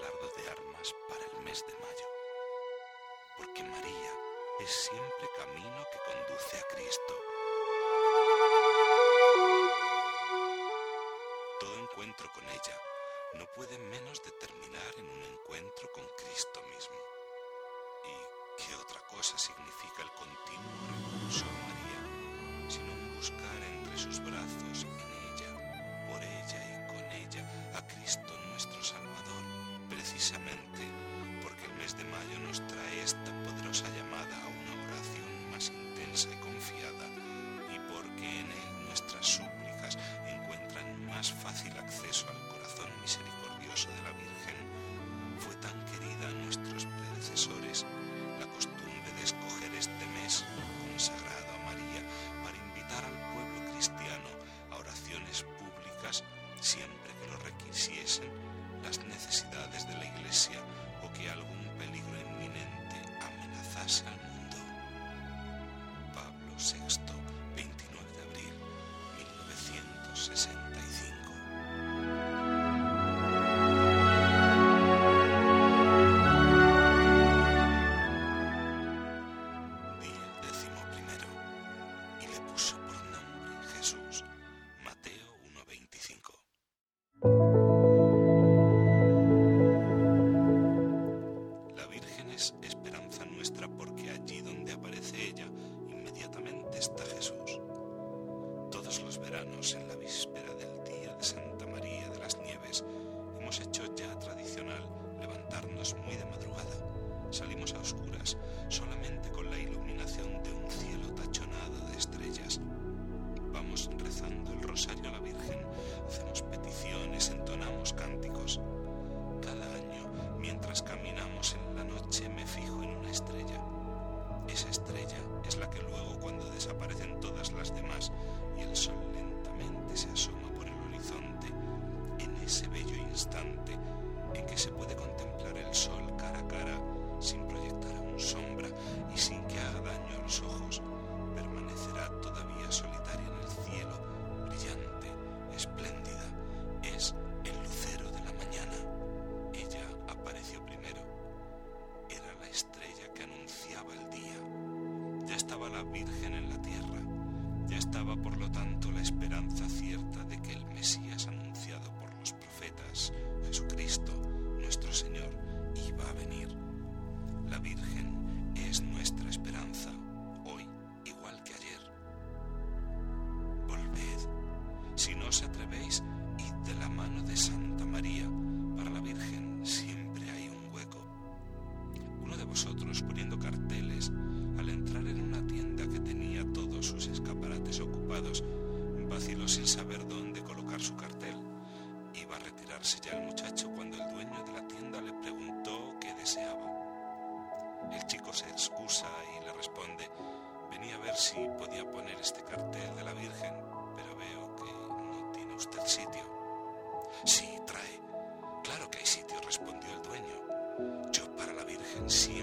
alardo de armas para el mes de mayo, porque María es siempre camino que conduce a Cristo. Todo encuentro con ella no puede menos de terminar en un encuentro con Cristo mismo. ¿Y qué otra cosa significa el continuo recurso a María? Siempre que lo requisiesen las necesidades de la Iglesia o que algún peligro inminente amenazase al mundo. Pablo VI, Todos los veranos, en la víspera del día de Santa María de las Nieves, hemos hecho ya tradicional levantarnos muy de madrugada. Salimos a oscuras, solamente con ese bello instante en que se puede contemplar el sol cara a cara, sin proyectar aún sombra y sin que haga daño a los ojos, permanecerá todavía solitaria en el cielo, brillante, espléndida. Es el lucero de la mañana. Ella apareció primero. Era la estrella que anunciaba el día. Ya estaba la Virgen en la tierra. Ya estaba, por lo tanto, la esperanza cierta de que el Mesías Jesucristo, nuestro Señor, iba a venir. La Virgen es nuestra esperanza, hoy igual que ayer. Volved. Si no os atrevéis, id de la mano de Santa María. Para la Virgen siempre hay un hueco. Uno de vosotros poniendo carteles al entrar en una tienda que tenía todos sus escaparates ocupados, vaciló sin saber dónde colocar su cartel. Ya el muchacho cuando el dueño de la tienda le preguntó qué deseaba. El chico se excusa y le responde, venía a ver si podía poner este cartel de la Virgen, pero veo que no tiene usted sitio. Sí, trae. Claro que hay sitio, respondió el dueño. Yo para la Virgen siempre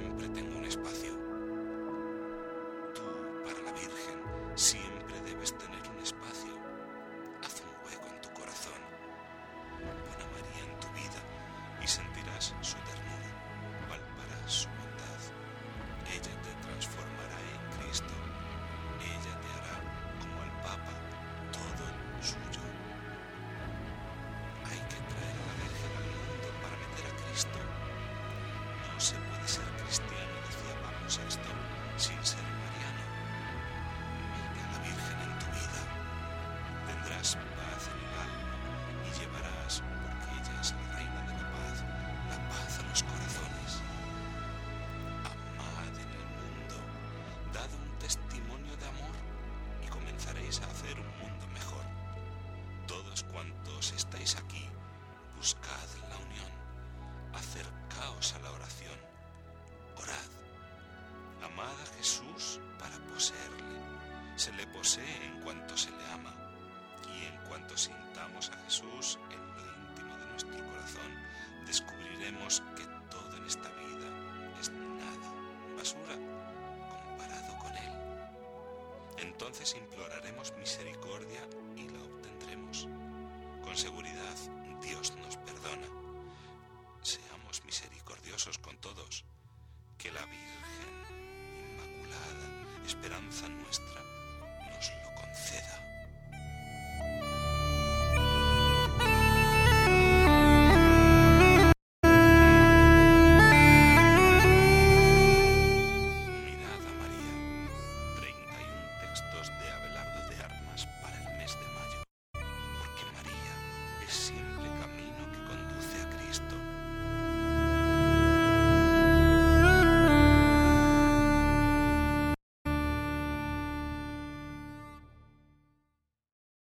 a hacer un mundo mejor. Todos cuantos estáis aquí, buscad la unión, acercaos a la oración, orad, amad a Jesús para poseerle. Se le posee en cuanto se le ama y en cuanto sintamos a Jesús en lo íntimo de nuestro corazón, descubriremos Entonces imploraremos misericordia y la obtendremos. Con seguridad Dios nos perdona. Seamos misericordiosos con todos. Que la Virgen Inmaculada esperanza nuestra.